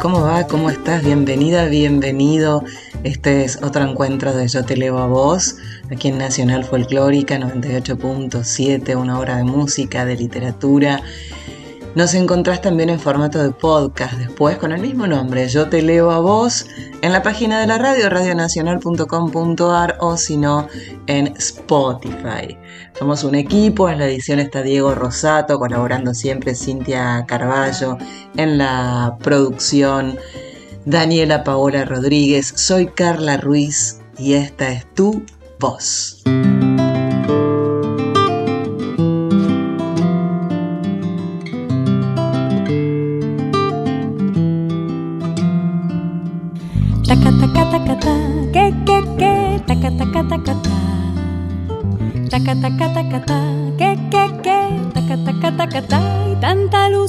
¿Cómo va? ¿Cómo estás? Bienvenida, bienvenido. Este es otro encuentro de Yo Te Leo a Vos, aquí en Nacional Folclórica 98.7, una hora de música, de literatura nos encontrás también en formato de podcast después con el mismo nombre, Yo te leo a vos, en la página de la radio, radionacional.com.ar o si no, en Spotify. Somos un equipo, en la edición está Diego Rosato, colaborando siempre Cintia Carballo, en la producción Daniela Paola Rodríguez, soy Carla Ruiz y esta es tu voz.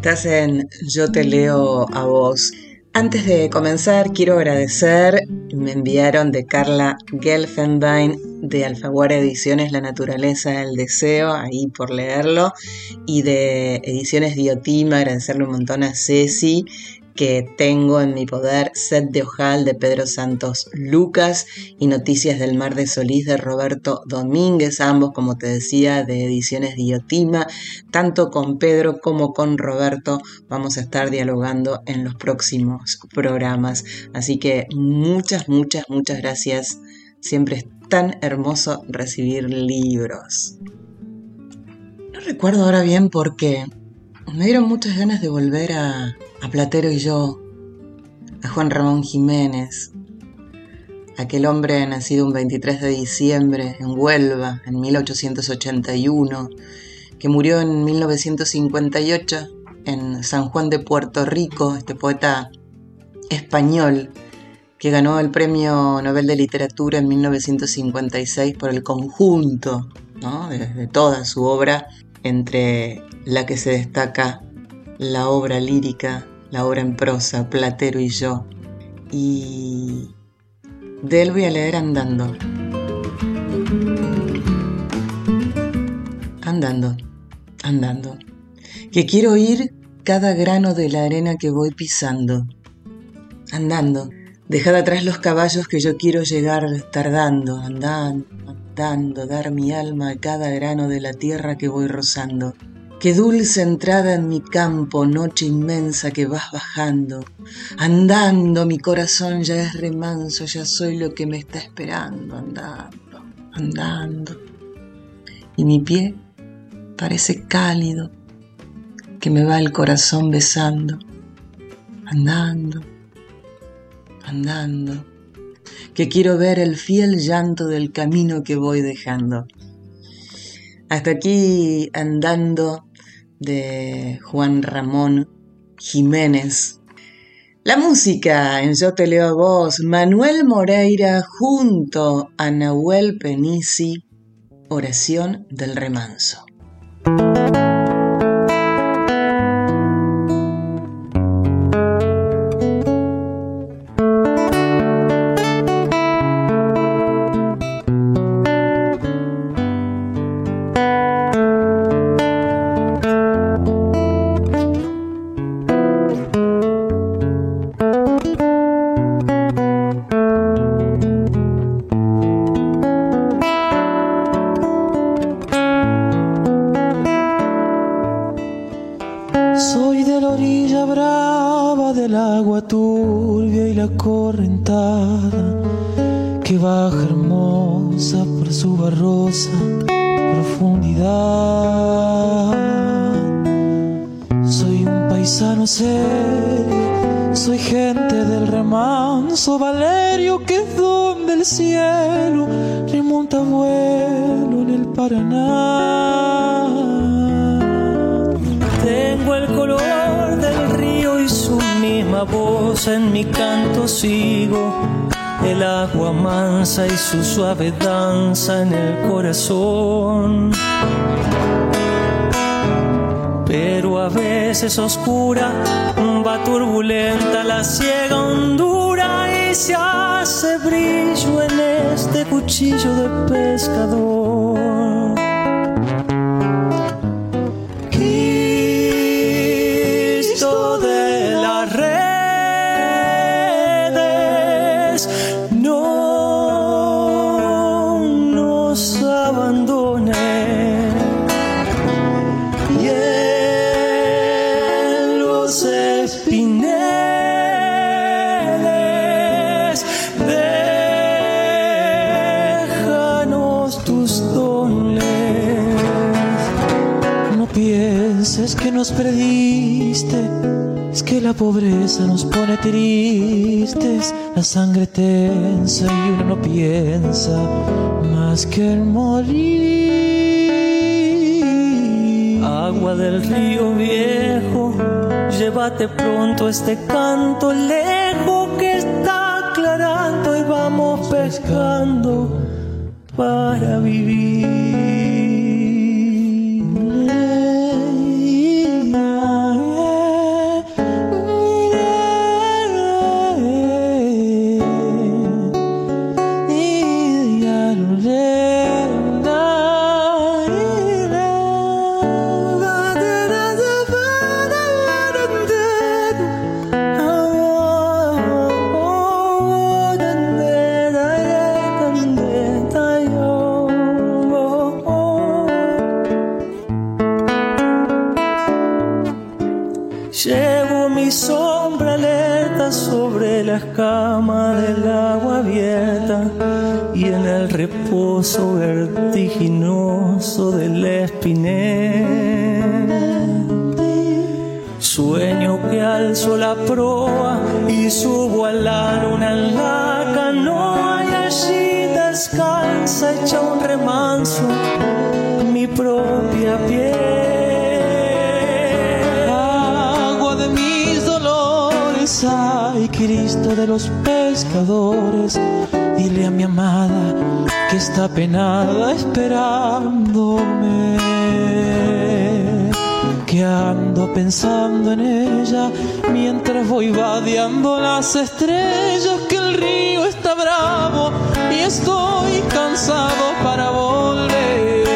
Estás en Yo te leo a vos. Antes de comenzar, quiero agradecer, me enviaron de Carla Gelfenbein de Alfaguara Ediciones La Naturaleza del Deseo, ahí por leerlo, y de Ediciones Diotima, agradecerle un montón a Ceci, que tengo en mi poder Set de Ojal de Pedro Santos Lucas y Noticias del Mar de Solís de Roberto Domínguez, ambos, como te decía, de Ediciones Diotima. Tanto con Pedro como con Roberto vamos a estar dialogando en los próximos programas. Así que muchas, muchas, muchas gracias. Siempre es tan hermoso recibir libros. No recuerdo ahora bien por qué. Me dieron muchas ganas de volver a, Platero y yo, a Juan Ramón Jiménez, aquel hombre nacido un 23 de diciembre en Huelva en 1881, que murió en 1958 en San Juan de Puerto Rico, este poeta español que ganó el Premio Nobel de Literatura en 1956 por el conjunto de, de toda su obra, entre la que se destaca la obra lírica la obra en prosa, Platero y yo. Y de él voy a leer andando. Andando, andando. Que quiero oír cada grano de la arena que voy pisando. Andando. Dejad atrás los caballos que yo quiero llegar tardando, andando, dar mi alma a cada grano de la tierra que voy rozando. Qué dulce entrada en mi campo, noche inmensa que vas bajando. Andando, mi corazón ya es remanso, ya soy lo que me está esperando, andando, andando. Y mi pie parece cálido, que me va el corazón besando. Andando, andando que quiero ver el fiel llanto del camino que voy dejando. Hasta aquí andando de Juan Ramón Jiménez. La música en Yo te leo a vos, Manuel Moreira junto a Nahuel Penisi, Oración del Remanso. Veces oscura, nos perdiste, es que la pobreza nos pone tristes, la sangre tensa y uno no piensa más que el morir. Agua del río viejo, llévate pronto este canto lejos que está aclarando y vamos pescando para vivir. Proa y subo a la luna en la canoa y allí descansa hecha un remanso mi propia piel. Agua de mis dolores, ay Cristo de los pescadores, dile a mi amada que está penada esperándome, que ando pensando en ella mientras voy vadeando las estrellas, que el río está bravo y estoy cansado para volver.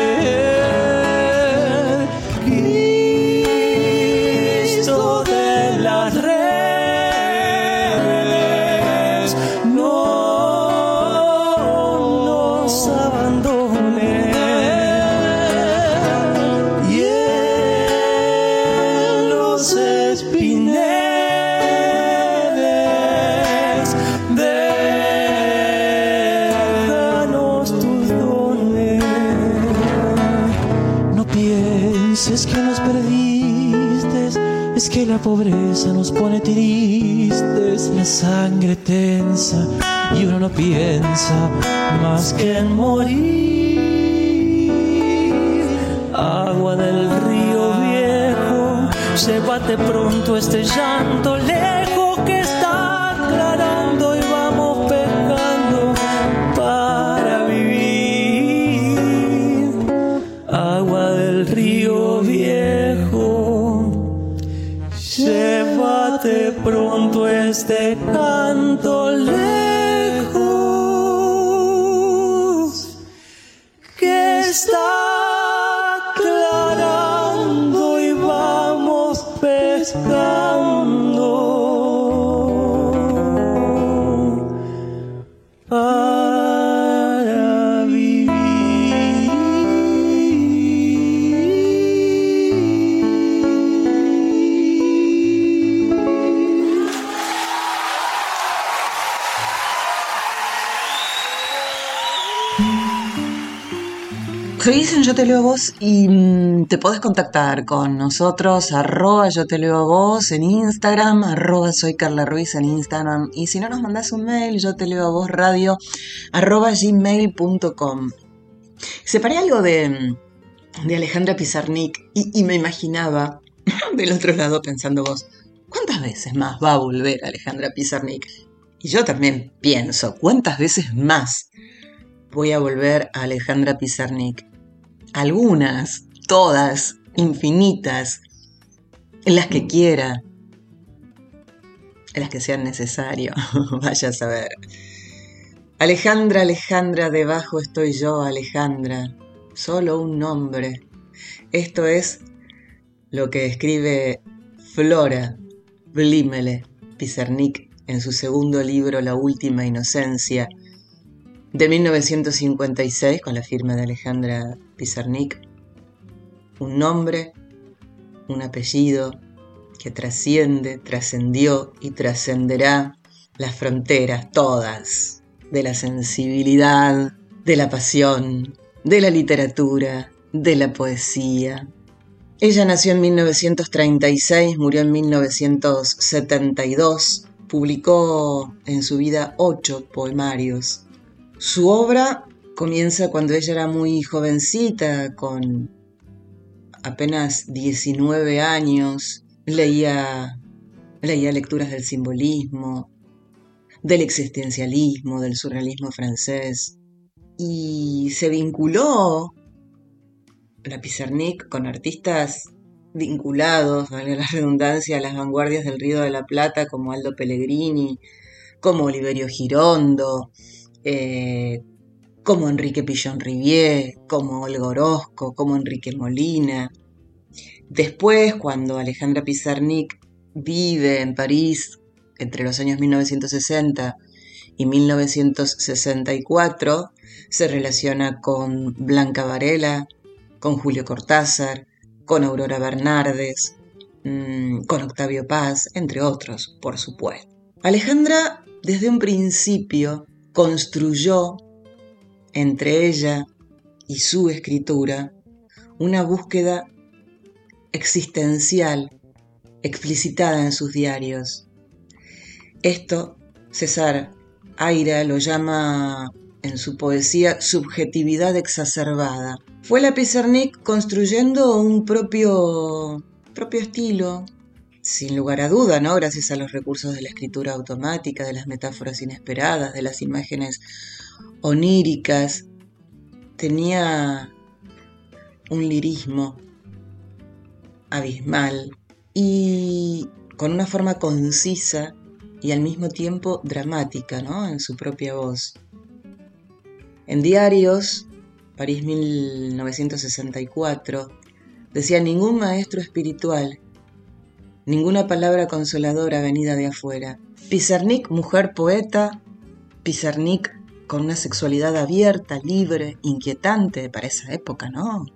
La pobreza nos pone tristes, me sangre tensa y uno no piensa más que en morir. Agua del río viejo, llévate pronto este llanto lejos pronto canto Seguís en Yo Te Leo a Vos y mm, te podés contactar con nosotros, arroba Yo Te Leo a Vos en Instagram, arroba Soy Carla Ruiz en Instagram. Y si no nos mandás un mail, Yo Te Leo a Vos radio, gmail.com. Separé algo de, de Alejandra Pizarnik y, y me imaginaba del otro lado pensando vos, ¿cuántas veces más va a volver Alejandra Pizarnik? Y yo también pienso, ¿cuántas veces más voy a volver a Alejandra Pizarnik? Algunas, todas, infinitas, las que quiera, en las que sean necesario, vaya a saber. Alejandra, Alejandra, debajo estoy yo, Alejandra, solo un nombre. Esto es lo que escribe Flora Blimele Pizarnik en su segundo libro La Última Inocencia, de 1956, con la firma de Alejandra Pizarnik. Un nombre, un apellido que trasciende, trascendió y trascenderá las fronteras todas de la sensibilidad, de la pasión, de la literatura, de la poesía. Ella nació en 1936, murió en 1972, publicó en su vida ocho poemarios. Su obra comienza cuando ella era muy jovencita, con apenas 19 años, leía, leía lecturas del simbolismo, del existencialismo, del surrealismo francés, y se vinculó la Pizarnik con artistas vinculados, valga la redundancia, a las vanguardias del Río de la Plata, como Aldo Pellegrini, como Oliverio Girondo, eh, como Enrique Pillon Rivier, como Olga Orozco, como Enrique Molina. Después, cuando Alejandra Pizarnik vive en París entre los años 1960 y 1964, se relaciona con Blanca Varela, con Julio Cortázar, con Aurora Bernardes, mmm, con Octavio Paz, entre otros, por supuesto. Alejandra, desde un principio, construyó entre ella y su escritura una búsqueda existencial explicitada en sus diarios. Esto César Aira lo llama en su poesía subjetividad exacerbada. Fue la Pizarnik construyendo un propio, propio estilo, sin lugar a duda, ¿no? Gracias a los recursos de la escritura automática, de las metáforas inesperadas, de las imágenes oníricas. Tenía un lirismo abismal y con una forma concisa y al mismo tiempo dramática, ¿no? En su propia voz. En Diarios, París 1964, decía ningún maestro espiritual, ninguna palabra consoladora venida de afuera. Pizarnik, mujer poeta, Pizarnik con una sexualidad abierta, libre, inquietante para esa época, ¿no?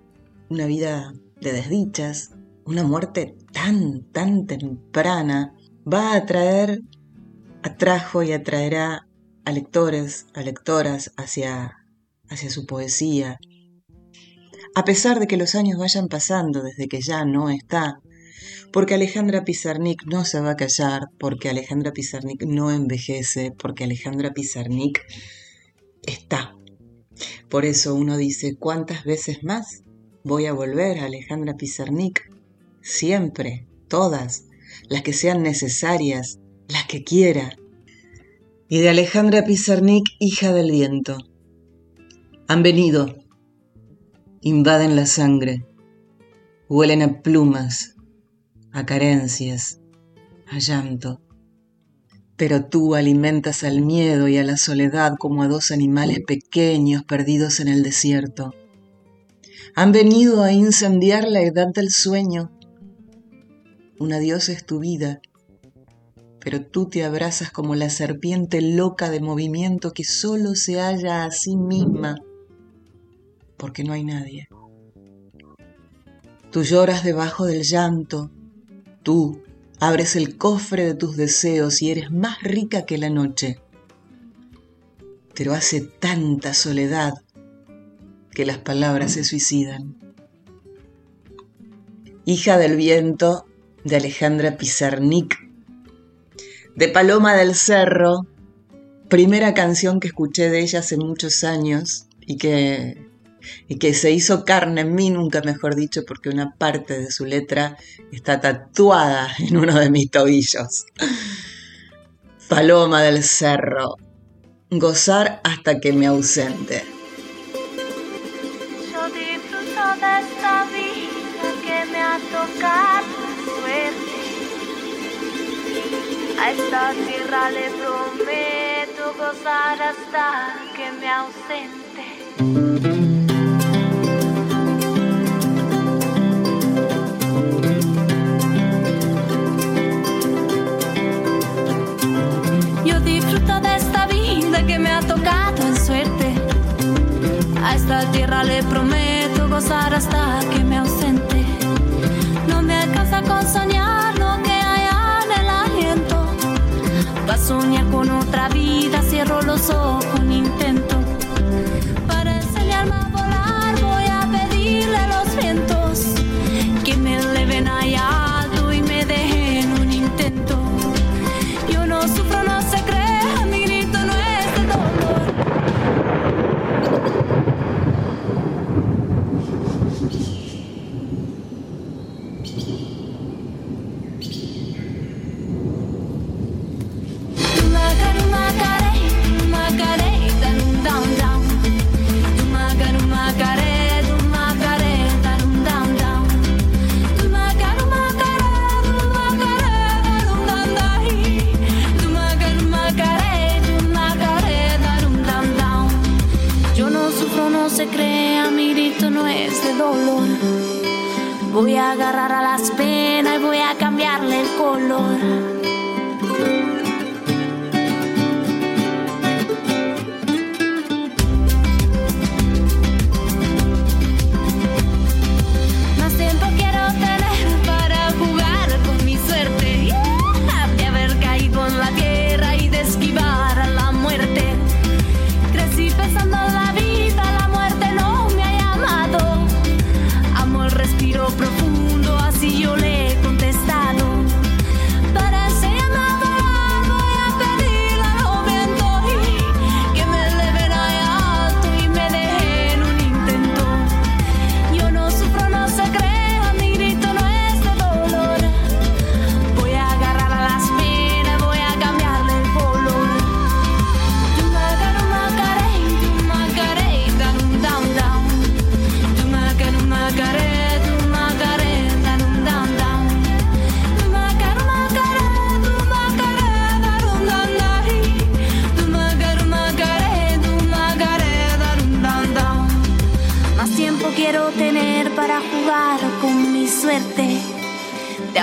Una vida de desdichas, una muerte tan, tan temprana, va a atraer, atrajo y atraerá a lectores, a lectoras hacia hacia su poesía. A pesar de que los años vayan pasando desde que ya no está, porque Alejandra Pizarnik no se va a callar, porque Alejandra Pizarnik no envejece, porque Alejandra Pizarnik está. Por eso uno dice, ¿cuántas veces más voy a volver a Alejandra Pizarnik? Siempre, todas, las que sean necesarias, las que quiera. Y de Alejandra Pizarnik, hija del viento. Han venido, invaden la sangre, huelen a plumas, a carencias, a llanto. Pero tú alimentas al miedo y a la soledad como a dos animales pequeños perdidos en el desierto. Han venido a incendiar la edad del sueño. Una diosa es tu vida, pero tú te abrazas como la serpiente loca de movimiento que solo se halla a sí misma, porque no hay nadie. Tú lloras debajo del llanto, tú abres el cofre de tus deseos y eres más rica que la noche. Pero hace tanta soledad que las palabras se suicidan. Hija del viento de Alejandra Pizarnik, de Paloma del Cerro, primera canción que escuché de ella hace muchos años y que y que se hizo carne en mí, nunca mejor dicho, porque una parte de su letra está tatuada en uno de mis tobillos. Paloma del Cerro, gozar hasta que me ausente. Yo disfruto de esta vida que me ha tocado suerte. A esta tierra le prometo gozar hasta que me ausente. A esta tierra le prometo gozar hasta que me ausente. No me alcanza con soñar lo que hay en el aliento. Para soñar con otra vida, cierro los ojos, intento. Se crea, mi grito no es de dolor. Voy a agarrar a las penas y voy a cambiarle el color.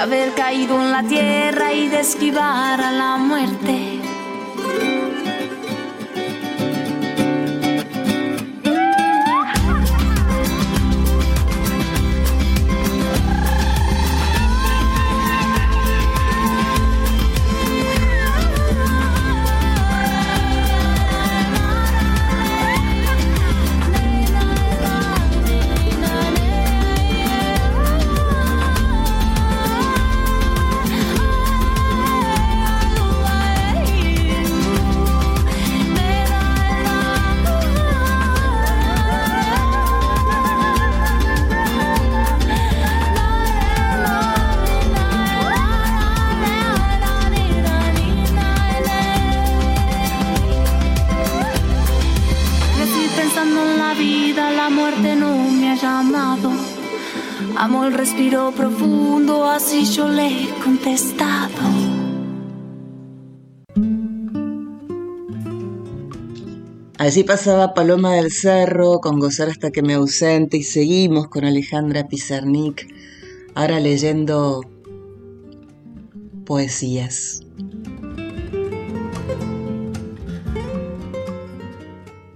Haber caído en la tierra y de a la muerte. Así pasaba Paloma del Cerro con Gozar hasta que me ausente y seguimos con Alejandra Pizarnik, ahora leyendo poesías.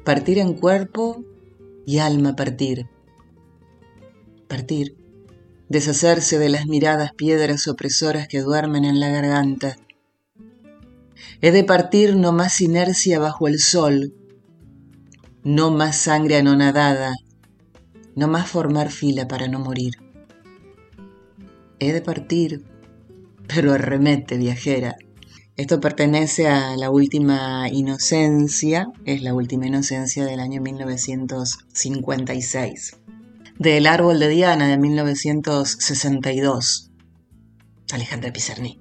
Partir en cuerpo y alma partir. Partir. Deshacerse de las miradas piedras opresoras que duermen en la garganta. He de partir no más inercia bajo el sol, no más sangre anonadada, no más formar fila para no morir. He de partir, pero arremete viajera. Esto pertenece a La Última Inocencia, es La Última Inocencia del año 1956. Del Árbol de Diana de 1962, Alejandra Pizarnik.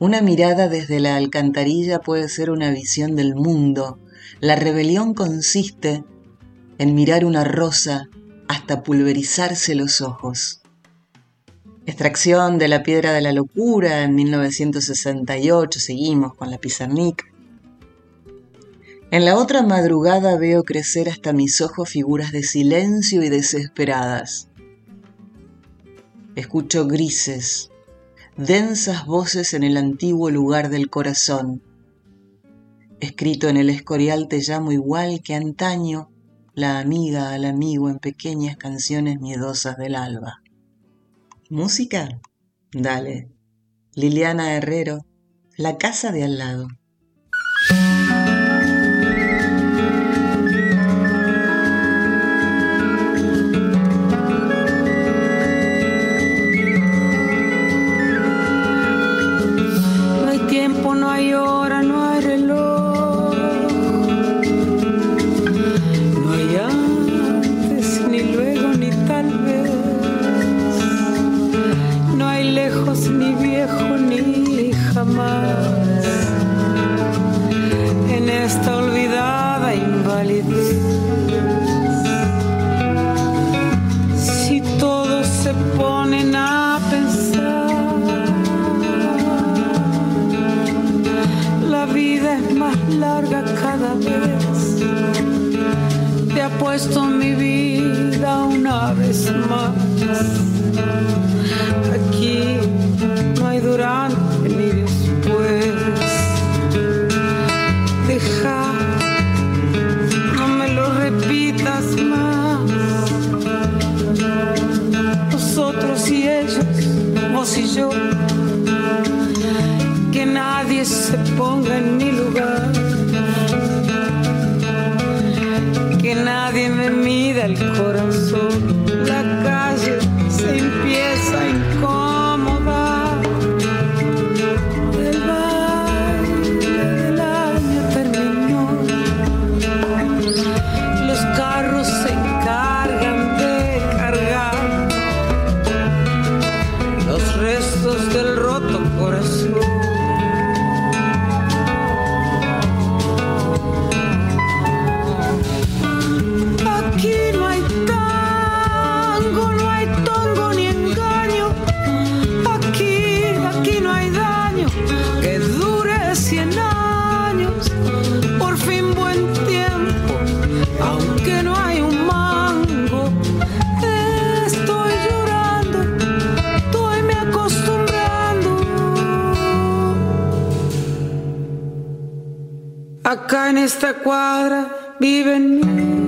Una mirada desde la alcantarilla puede ser una visión del mundo. La rebelión consiste en mirar una rosa hasta pulverizarse los ojos. Extracción de la piedra de la locura en 1968, seguimos con la Pizarnik. En la otra madrugada veo crecer hasta mis ojos figuras de silencio y desesperadas. Escucho grises, densas voces en el antiguo lugar del corazón. Escrito en el escorial te llamo igual que antaño la amiga al amigo en pequeñas canciones miedosas del alba. ¿Música? Dale. Liliana Herrero, La casa de al lado. En esta olvidada invalidez. Si todos se ponen a pensar. La vida es más larga cada vez. Te apuesto mi vida una vez más. Que nadie se ponga en mi lugar, que nadie me mida el corazón. Acá en esta cuadra viven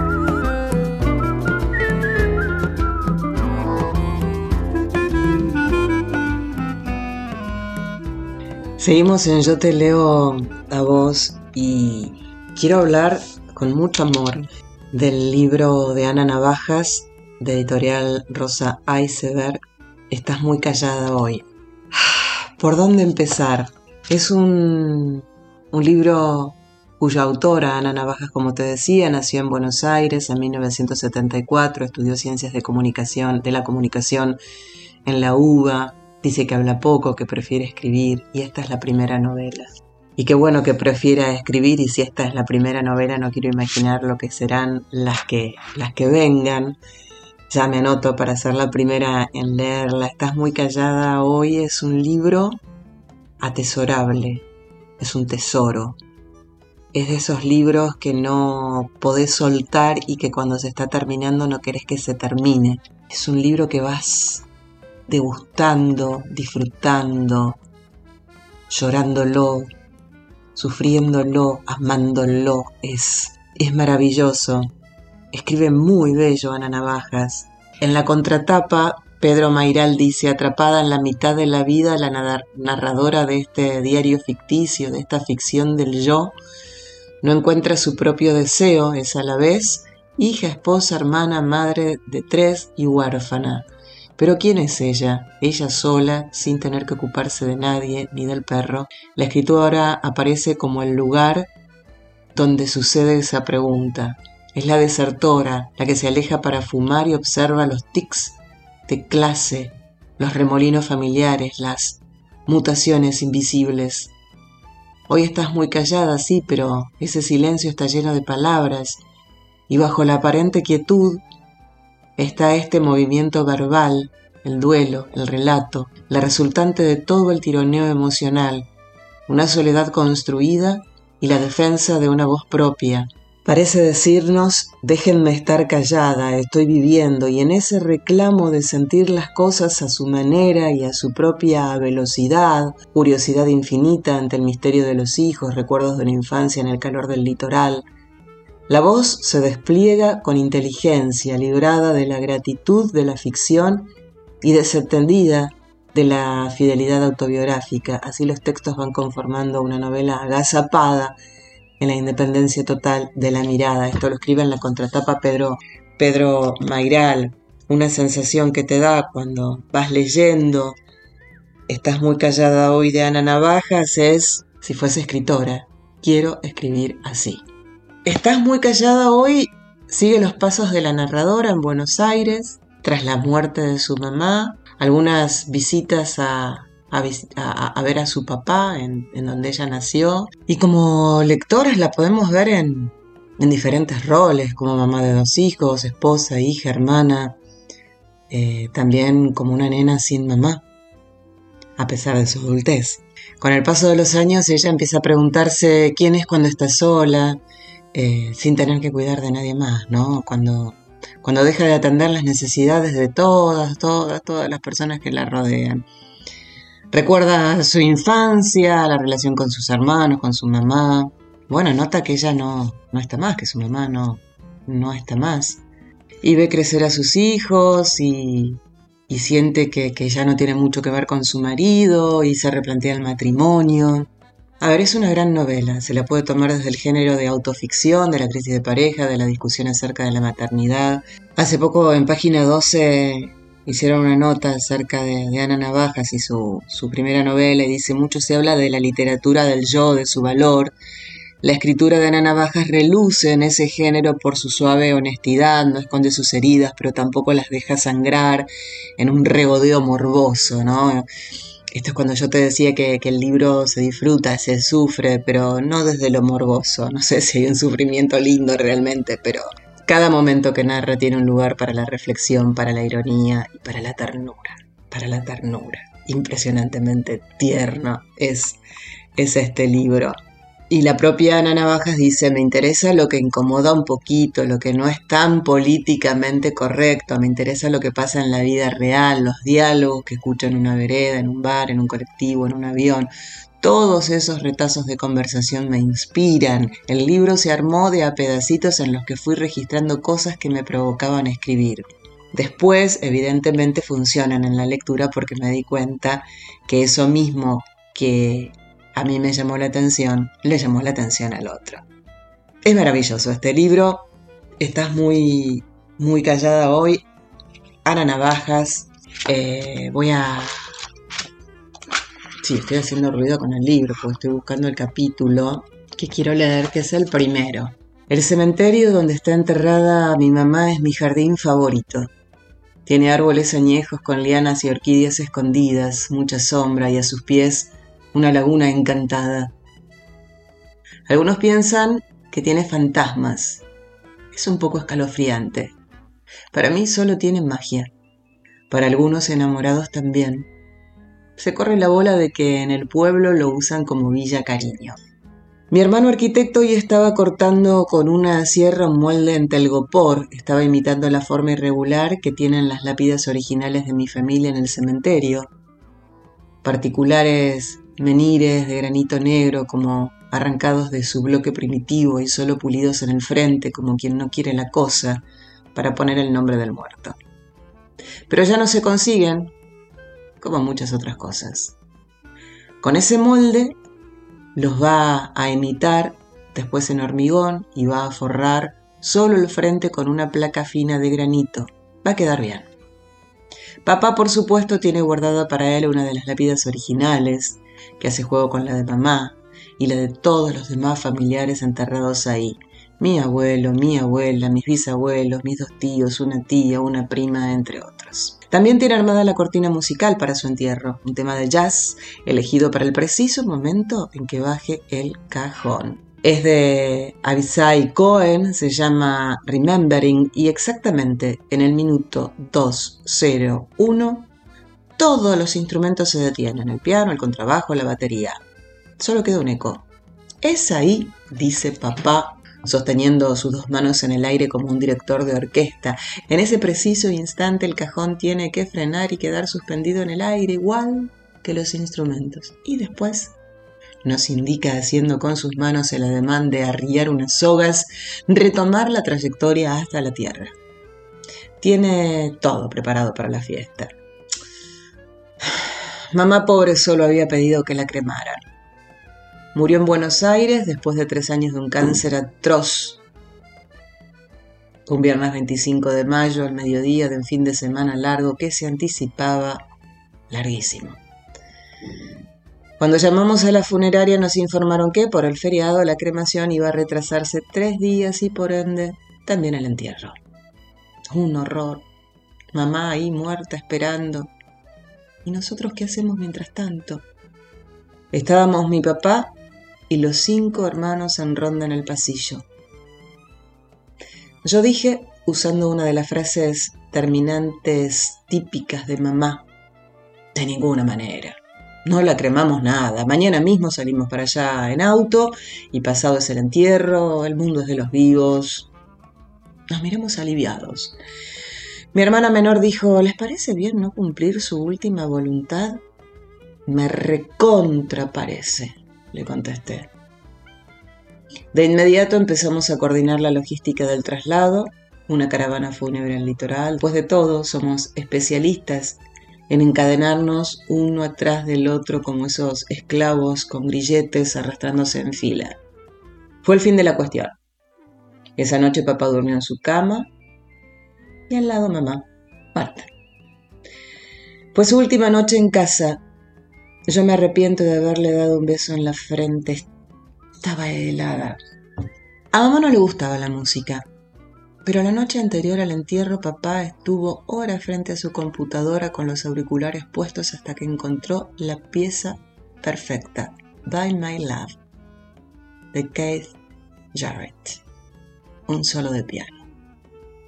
Seguimos en Yo te leo a vos y quiero hablar con mucho amor del libro de Ana Navajas de editorial Rosa Iceberg. Estás muy callada hoy. ¿Por dónde empezar? Es un, un libro cuya autora, Ana Navajas, como te decía, nació en Buenos Aires en 1974, estudió ciencias de comunicación, de la comunicación en la UBA, dice que habla poco, que prefiere escribir, y esta es la primera novela. Y qué bueno que prefiera escribir, y si esta es la primera novela, no quiero imaginar lo que serán las que, las que vengan. Ya me anoto para ser la primera en leerla. Estás muy callada hoy, es un libro atesorable, es un tesoro. Es de esos libros que no podés soltar y que cuando se está terminando no querés que se termine. Es un libro que vas degustando, disfrutando, llorándolo, sufriéndolo, amándolo. Es, es maravilloso. Escribe muy bello Ana Navajas. En la contratapa, Pedro Mairal dice, atrapada en la mitad de la vida, la narradora de este diario ficticio, de esta ficción del yo, no encuentra su propio deseo, es a la vez hija, esposa, hermana, madre de tres y huérfana. Pero ¿quién es ella? Ella sola, sin tener que ocuparse de nadie ni del perro. La escritura aparece como el lugar donde sucede esa pregunta. Es la desertora, la que se aleja para fumar y observa los tics de clase, los remolinos familiares, las mutaciones invisibles. Hoy estás muy callada, sí, pero ese silencio está lleno de palabras y bajo la aparente quietud está este movimiento verbal, el duelo, el relato, la resultante de todo el tironeo emocional, una soledad construida y la defensa de una voz propia. Parece decirnos, déjenme estar callada, estoy viviendo, y en ese reclamo de sentir las cosas a su manera y a su propia velocidad, curiosidad infinita ante el misterio de los hijos, recuerdos de la infancia en el calor del litoral, la voz se despliega con inteligencia, librada de la gratitud de la ficción y desentendida de la fidelidad autobiográfica. Así los textos van conformando una novela agazapada en la independencia total de la mirada. Esto lo escribe en la contratapa Pedro, Pedro Mairal. Una sensación que te da cuando vas leyendo Estás muy callada hoy de Ana Navajas es, si fuese escritora, quiero escribir así. Estás muy callada hoy sigue los pasos de la narradora en Buenos Aires, tras la muerte de su mamá, algunas visitas a, ver a su papá en, donde ella nació. Y como lectoras la podemos ver en, en, diferentes roles, como mamá de dos hijos, esposa, hija, hermana, eh, también como una nena sin mamá, a pesar de su adultez. Con el paso de los años ella empieza a preguntarse quién es cuando está sola, eh, sin tener que cuidar de nadie más, ¿no? Cuando, cuando deja de atender las necesidades de todas, todas, todas las personas que la rodean. Recuerda su infancia, la relación con sus hermanos, con su mamá. Bueno, nota que ella no, no está más, que su mamá no, no está más. Y ve crecer a sus hijos y, y siente que, que ya no tiene mucho que ver con su marido y se replantea el matrimonio. A ver, es una gran novela, se la puede tomar desde el género de autoficción, de la crisis de pareja, de la discusión acerca de la maternidad. Hace poco en página 12 hicieron una nota acerca de, Ana Navajas y su, su primera novela y dice, mucho se habla de la literatura del yo, de su valor. La escritura de Ana Navajas reluce en ese género por su suave honestidad, no esconde sus heridas, pero tampoco las deja sangrar en un regodeo morboso, ¿no? Esto es cuando yo te decía que, el libro se disfruta, se sufre, pero no desde lo morboso. No sé si hay un sufrimiento lindo realmente, pero cada momento que narra tiene un lugar para la reflexión, para la ironía y para la ternura. Para la ternura. Impresionantemente tierno es, es este libro. Y la propia Ana Navajas dice, me interesa lo que incomoda un poquito, lo que no es tan políticamente correcto, me interesa lo que pasa en la vida real, los diálogos que escucho en una vereda, en un bar, en un colectivo, en un avión. Todos esos retazos de conversación me inspiran. El libro se armó de a pedacitos en los que fui registrando cosas que me provocaban escribir. Después, evidentemente, funcionan en la lectura porque me di cuenta que eso mismo que a mí me llamó la atención, le llamó la atención al otro. Es maravilloso este libro. Estás muy, muy callada hoy. Ana Navajas. Eh, voy a... Sí, estoy haciendo ruido con el libro porque estoy buscando el capítulo que quiero leer, que es el primero. El cementerio donde está enterrada mi mamá es mi jardín favorito. Tiene árboles añejos con lianas y orquídeas escondidas, mucha sombra y a sus pies una laguna encantada. Algunos piensan que tiene fantasmas. Es un poco escalofriante. Para mí solo tiene magia. Para algunos enamorados también. Se corre la bola de que en el pueblo lo usan como villa cariño. Mi hermano arquitecto hoy estaba cortando con una sierra un molde en telgopor, estaba imitando la forma irregular que tienen las lápidas originales de mi familia en el cementerio. Particulares menires de granito negro como arrancados de su bloque primitivo y solo pulidos en el frente como quien no quiere la cosa para poner el nombre del muerto. Pero ya no se consiguen, como muchas otras cosas. Con ese molde los va a imitar después en hormigón y va a forrar solo el frente con una placa fina de granito. Va a quedar bien. Papá, por supuesto, tiene guardada para él una de las lápidas originales, que hace juego con la de mamá y la de todos los demás familiares enterrados ahí. Mi abuelo, mi abuela, mis bisabuelos, mis dos tíos, una tía, una prima, entre otros. También tiene armada la cortina musical para su entierro, un tema de jazz elegido para el preciso momento en que baje el cajón. Es de Abisai Cohen, se llama Remembering y exactamente en el minuto 201 todos los instrumentos se detienen, el piano, el contrabajo, la batería. Solo queda un eco. Es ahí, dice papá, sosteniendo sus dos manos en el aire como un director de orquesta. En ese preciso instante el cajón tiene que frenar y quedar suspendido en el aire igual que los instrumentos. Y después nos indica haciendo con sus manos el ademán de arriar unas sogas, retomar la trayectoria hasta la tierra. Tiene todo preparado para la fiesta. Mamá pobre solo había pedido que la cremaran. Murió en Buenos Aires después de tres años de un cáncer atroz. Un viernes 25 de mayo, al mediodía de un fin de semana largo que se anticipaba larguísimo. Cuando llamamos a la funeraria nos informaron que por el feriado la cremación iba a retrasarse tres días y por ende también el entierro. Un horror. Mamá ahí muerta esperando, ¿Y nosotros qué hacemos mientras tanto? Estábamos mi papá y los cinco hermanos en ronda en el pasillo. Yo dije, usando una de las frases terminantes típicas de mamá, de ninguna manera. No la cremamos nada. Mañana mismo salimos para allá en auto y pasado es el entierro, el mundo es de los vivos. Nos miramos aliviados. Mi hermana menor dijo, ¿les parece bien no cumplir su última voluntad? Me recontra parece, le contesté. De inmediato empezamos a coordinar la logística del traslado, una caravana fúnebre el litoral. Pues de todo, somos especialistas en encadenarnos uno atrás del otro como esos esclavos con grilletes arrastrándose en fila. Fue el fin de la cuestión. Esa noche papá durmió en su cama y al lado mamá, Marta. Fue su última noche en casa. Yo me arrepiento de haberle dado un beso en la frente. Estaba helada. A mamá no le gustaba la música, pero la noche anterior al entierro papá estuvo horas frente a su computadora con los auriculares puestos hasta que encontró la pieza perfecta, By My Love, de Keith Jarrett. Un solo de piano.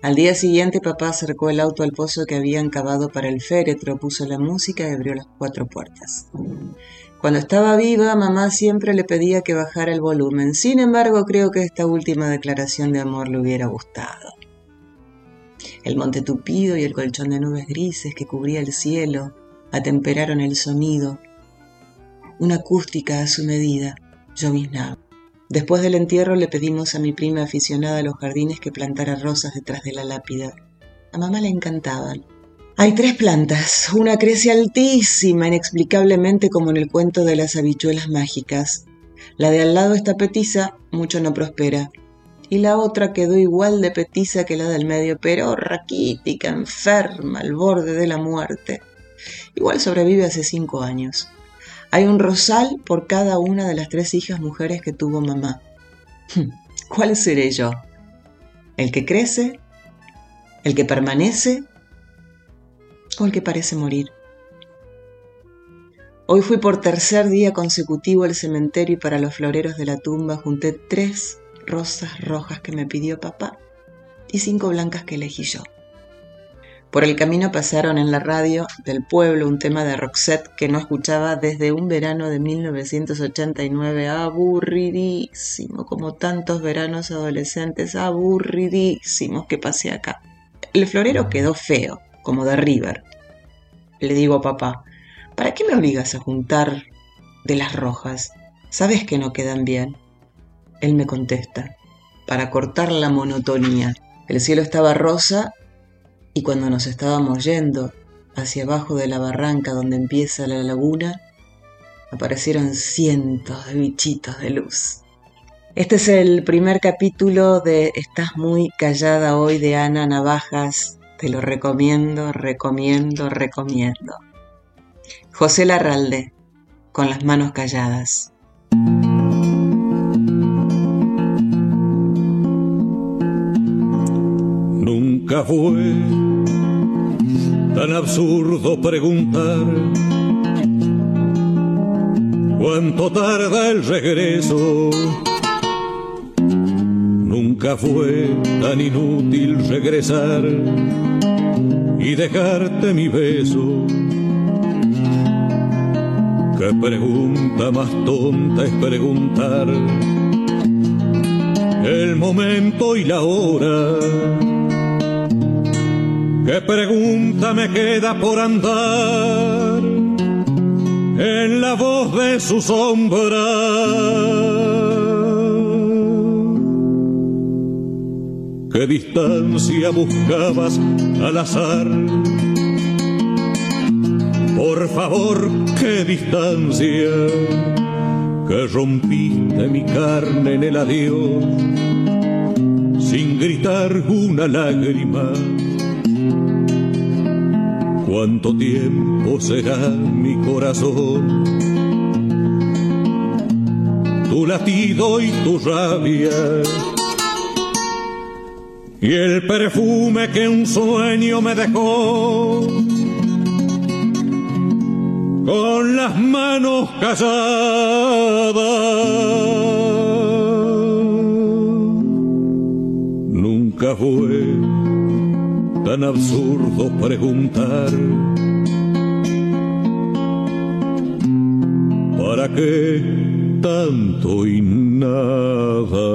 Al día siguiente papá acercó el auto al pozo que habían cavado para el féretro, puso la música y abrió las cuatro puertas. Cuando estaba viva, mamá siempre le pedía que bajara el volumen. Sin embargo, creo que esta última declaración de amor le hubiera gustado. El monte tupido y el colchón de nubes grises que cubría el cielo atemperaron el sonido. Una acústica a su medida, lloviznaba. Después del entierro le pedimos a mi prima aficionada a los jardines que plantara rosas detrás de la lápida. A mamá le encantaban. Hay tres plantas. Una crece altísima, inexplicablemente como en el cuento de las habichuelas mágicas. La de al lado está petiza, mucho no prospera. Y la otra quedó igual de petiza que la del medio, pero raquítica, enferma, al borde de la muerte. Igual sobrevive hace cinco años. Hay un rosal por cada una de las tres hijas mujeres que tuvo mamá. ¿Cuál seré yo? ¿El que crece? ¿El que permanece? ¿O el que parece morir? Hoy fui por tercer día consecutivo al cementerio y para los floreros de la tumba junté tres rosas rojas que me pidió papá y cinco blancas que elegí yo. Por el camino pasaron en la radio del pueblo un tema de Roxette que no escuchaba desde un verano de 1989, aburridísimo, como tantos veranos adolescentes aburridísimos que pasé acá. El florero quedó feo, como de River. Le digo a papá, ¿para qué me obligas a juntar de las rojas? Sabes que no quedan bien. Él me contesta, para cortar la monotonía. El cielo estaba rosa y cuando nos estábamos yendo hacia abajo de la barranca donde empieza la laguna, aparecieron cientos de bichitos de luz. Este es el primer capítulo de Estás muy callada hoy de Ana Navajas. Te lo recomiendo, recomiendo, recomiendo. José Larralde, con las manos calladas. Nunca fue tan absurdo preguntar cuánto tarda el regreso. Nunca fue tan inútil regresar y dejarte mi beso. Qué pregunta más tonta es preguntar el momento y la hora ¿Qué pregunta me queda por andar en la voz de su sombra? ¿Qué distancia buscabas al azar? Por favor, qué distancia que rompiste mi carne en el adiós sin gritar una lágrima cuánto tiempo será mi corazón. Tu latido y tu rabia. Y el perfume que un sueño me dejó. Con las manos calladas. Tan absurdo preguntar. ¿Para qué tanto y nada?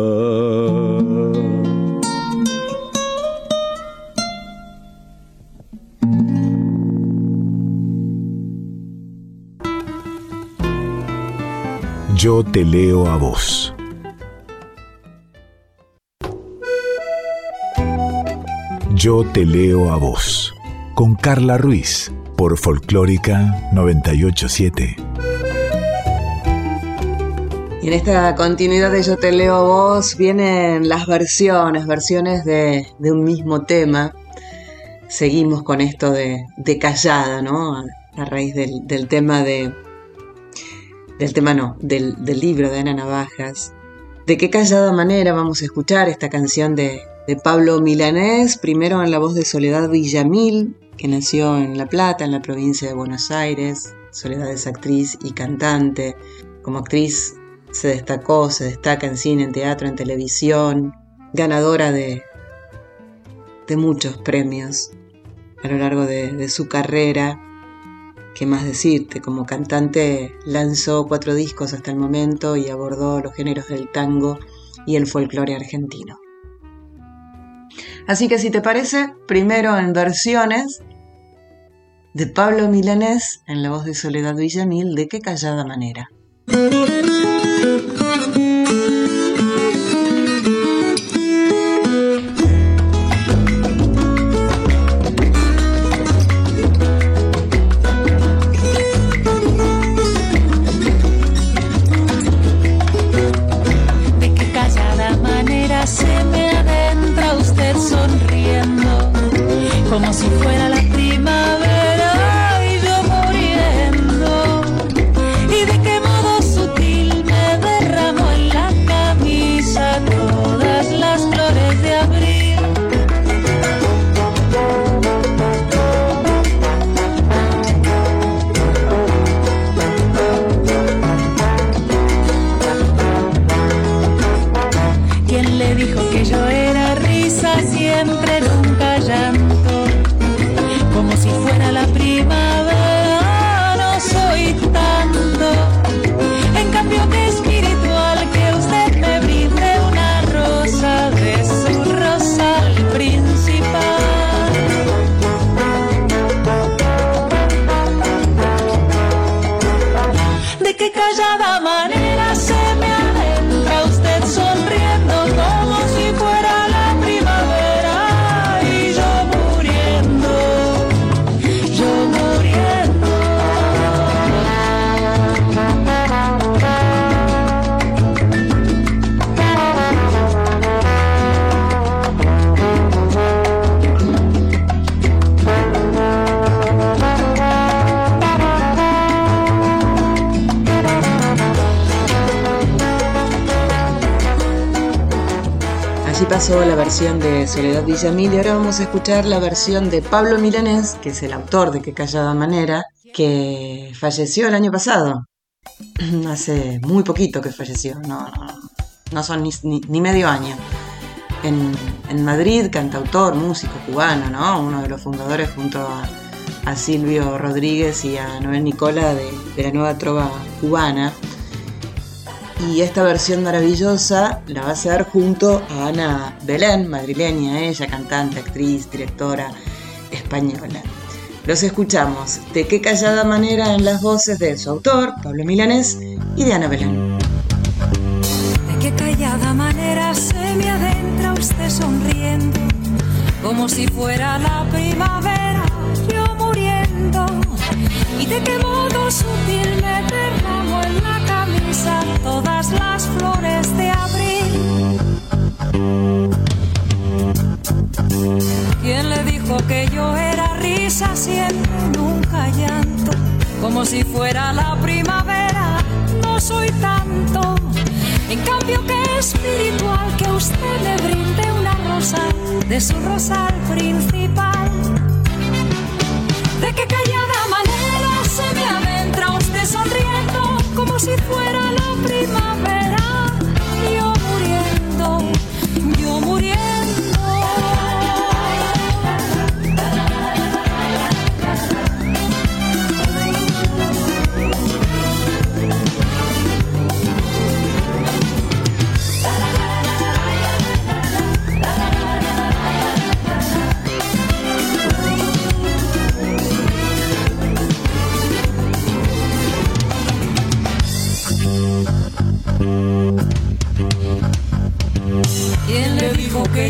Yo te leo a vos. Yo te leo a vos. Con Carla Ruiz, por Folclórica 987. Y en esta continuidad de Yo te leo a vos vienen las versiones, versiones de, un mismo tema. seguimos con esto de, callada, ¿no? A, raíz del, tema de. Del tema no, del, libro de Ana Navajas. De qué callada manera vamos a escuchar esta canción de, de Pablo Milanés, primero en la voz de Soledad Villamil, que nació en La Plata, en la provincia de Buenos Aires. Soledad es actriz y cantante. Como actriz se destacó, se destaca en cine, en teatro, en televisión, ganadora de, de muchos premios a lo largo de, su carrera. ¿Qué más decirte? Como cantante lanzó cuatro discos hasta el momento y abordó los géneros del tango y el folclore argentino. Así que si te parece, primero en versiones de Pablo Milanés en la voz de Soledad Villamil, de qué callada manera. Como si fuera de Soledad Villamil y ahora vamos a escuchar la versión de Pablo Milanés, que es el autor de Qué callada manera, que falleció el año pasado. Hace muy poquito que falleció, no, no, son ni, medio año. En, Madrid, cantautor, músico cubano, ¿no? Uno de los fundadores junto a, Silvio Rodríguez y a Noel Nicola de, de la nueva trova cubana y esta versión maravillosa la va a hacer junto a Ana Belén, madrileña, ella cantante, actriz, directora española. Los escuchamos de qué callada manera en las voces de su autor, Pablo Milanés, y de Ana Belén. De qué callada manera se me adentra usted sonriendo, como si fuera la primavera, yo muriendo. Y de qué modo sutil me derramo en la todas las flores de abril. ¿Quién le dijo que yo era risa siempre, nunca llanto? Como si fuera la primavera, no soy tanto. En cambio que espiritual que usted me brinde una rosa de su rosal principal. ¿De qué callada manera se me adentra usted sonriendo? Si fuera la primavera.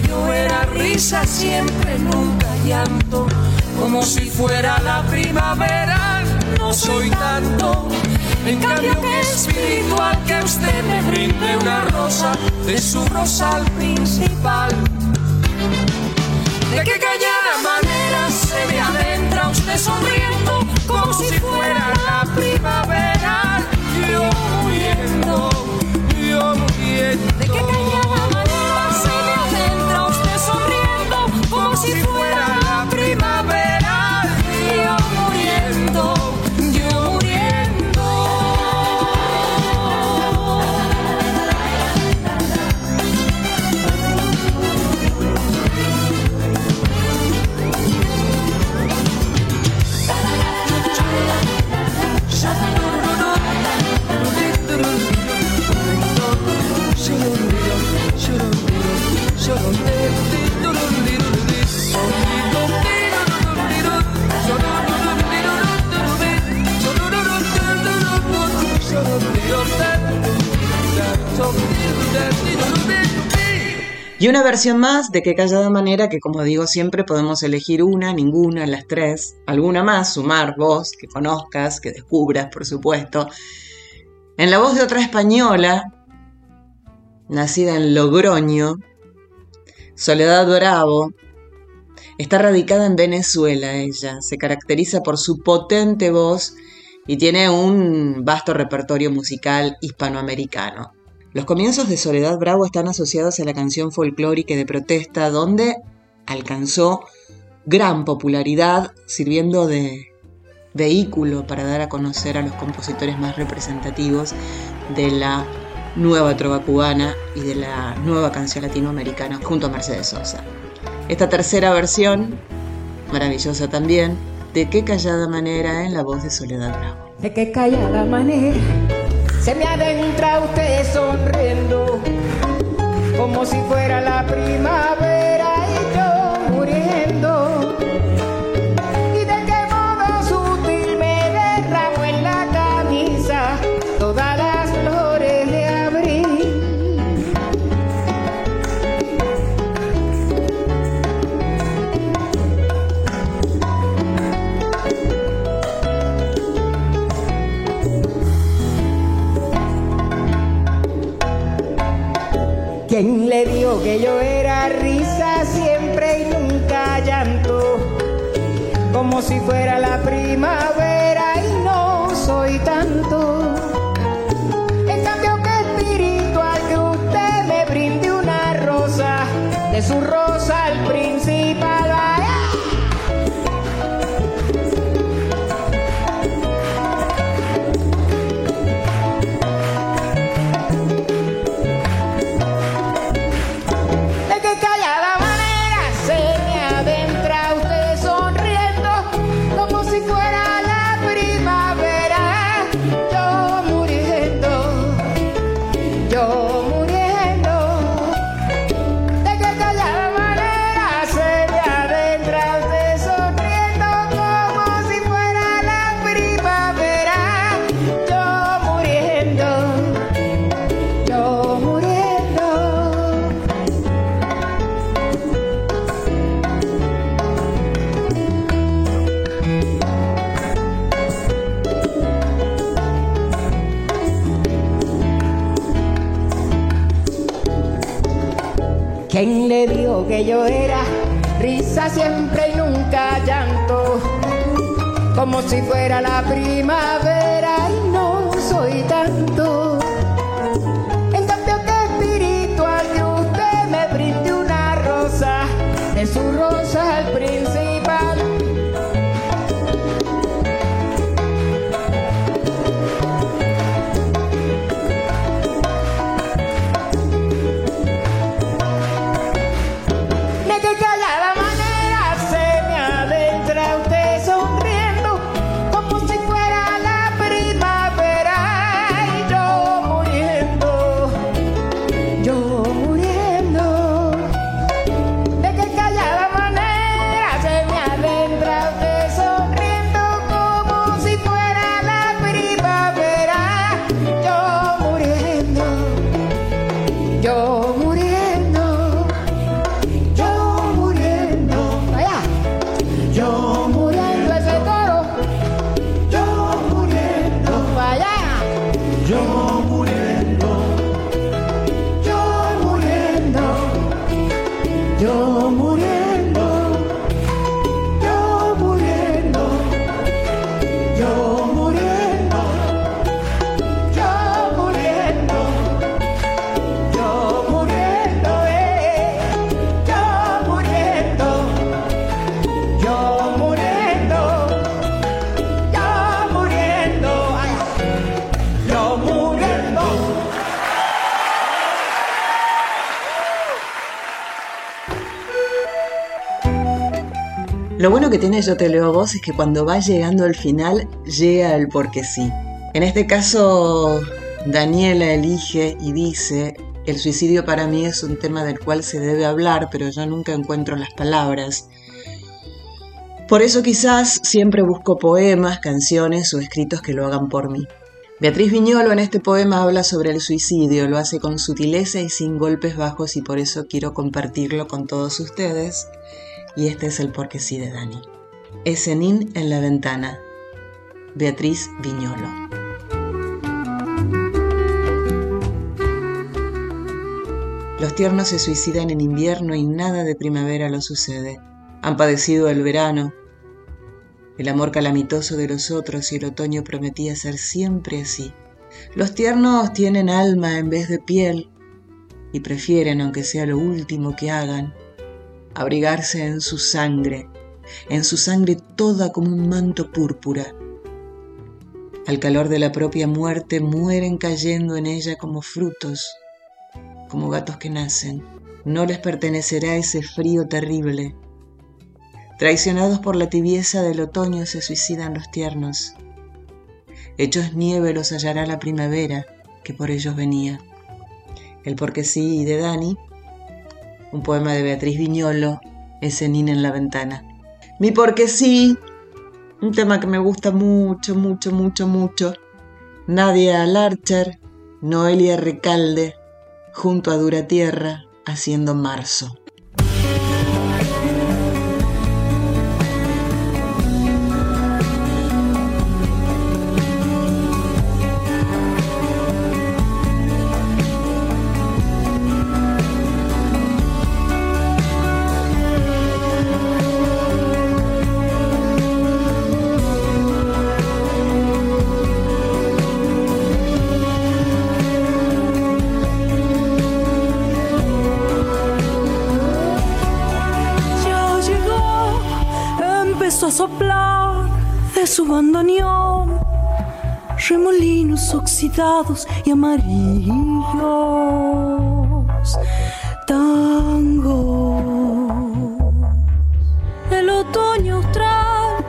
Yo era risa siempre, nunca llanto, como si fuera la primavera, no soy tanto. En cambio que espiritual que usted me brinde una rosa de su rosal principal. de qué callada manera se me adentra usted sonriendo como si fuera la primavera. Y una versión más de Qué callada manera que como digo siempre podemos elegir una, ninguna, las tres, alguna más, sumar vos, que conozcas, que descubras por supuesto. En la voz de otra española, nacida en Logroño, Soledad Bravo, está radicada en Venezuela ella, se caracteriza por su potente voz y tiene un vasto repertorio musical hispanoamericano. Los comienzos de Soledad Bravo están asociados a la canción folclórica de protesta, donde alcanzó gran popularidad sirviendo de vehículo para dar a conocer a los compositores más representativos de la nueva trova cubana y de la nueva canción latinoamericana junto a Mercedes Sosa. Esta tercera versión, maravillosa también, de qué callada manera en la voz de Soledad Bravo. De qué callada manera se me adentra usted sonriendo como si fuera la primavera ¿Quién le dijo que yo era risa siempre y nunca llanto? Como si fuera la primavera y no soy tanto. En cambio que espiritual que usted me brinde una rosa, de su rosa siempre y nunca llanto? Como si fuera la primavera bueno que tiene Yo te leo a vos es que cuando va llegando al final, llega el porque sí. En este caso, Daniela elige y dice, el suicidio para mí es un tema del cual se debe hablar, pero yo nunca encuentro las palabras. Por eso quizás siempre busco poemas, canciones o escritos que lo hagan por mí. Beatriz Viñolo en este poema habla sobre el suicidio, lo hace con sutileza y sin golpes bajos y por eso quiero compartirlo con todos ustedes. Y este es el porque sí de Dani. Esenín en la ventana. Beatriz Viñolo. Los tiernos se suicidan en invierno y nada de primavera lo sucede. Han padecido el verano, el amor calamitoso de los otros y el otoño prometía ser siempre así. Los tiernos tienen alma en vez de piel y prefieren, aunque sea lo último que hagan, abrigarse en su sangre, en su sangre toda como un manto púrpura. Al calor de la propia muerte mueren cayendo en ella como frutos, como gatos que nacen. No les pertenecerá ese frío terrible Traicionados por la tibieza del otoño se suicidan los tiernos. Hechos nieve los hallará la primavera que por ellos venía. El porque sí de Dani, un poema de Beatriz Viñolo, ese en la ventana. Mi porque sí, un tema que me gusta mucho, mucho, mucho, mucho. Nadia Larcher, Noelia Recalde, junto a Dura Tierra, haciendo marzo. Su bandoneón, remolinos oxidados y amarillos, tango. El otoño austral,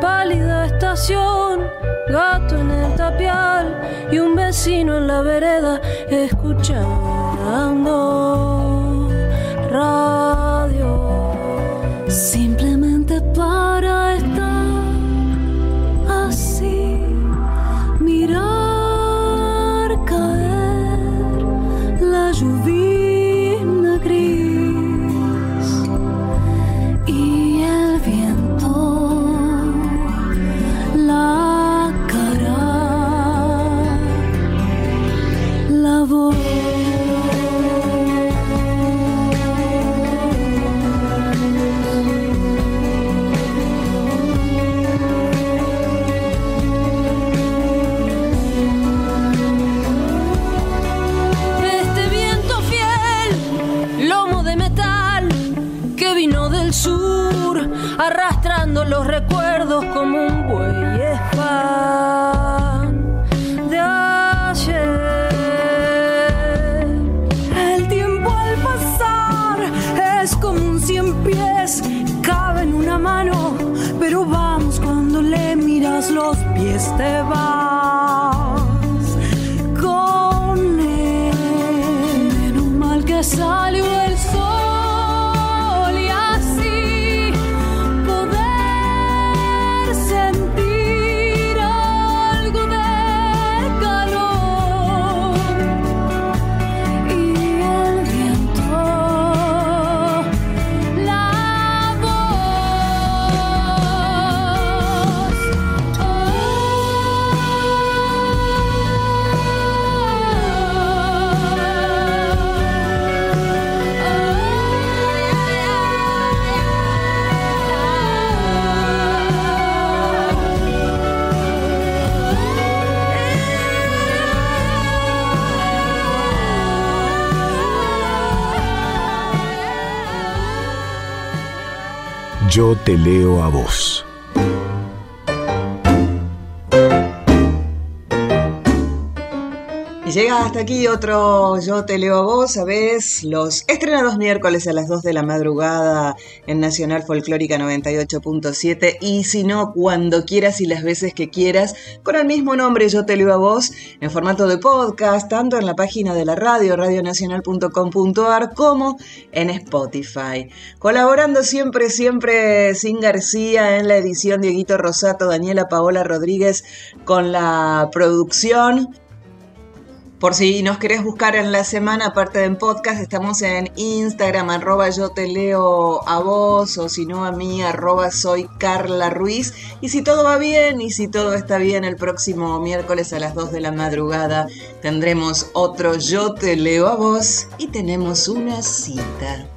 pálida estación, gato en el tapial y un vecino en la vereda escuchando radio. Simplemente para los Yo te leo a vos. Llega hasta aquí otro Yo te leo a vos, sabés, los estrenados miércoles a las 2 de la madrugada en Nacional Folclórica 98.7 y si no, cuando quieras y las veces que quieras, con el mismo nombre Yo te leo a vos, en formato de podcast, tanto en la página de la radio, radionacional.com.ar, como en Spotify. Colaborando siempre, siempre sin García en la edición Dieguito Rosato, Daniela Paola Rodríguez con la producción por si nos querés buscar en la semana, aparte de en podcast, estamos en Instagram, arroba yo te leo a vos, o si no a mí, arroba soy Carla Ruiz. Y si todo va bien, y si todo está bien, el próximo miércoles a las 2 de la madrugada tendremos otro Yo te leo a vos y tenemos una cita.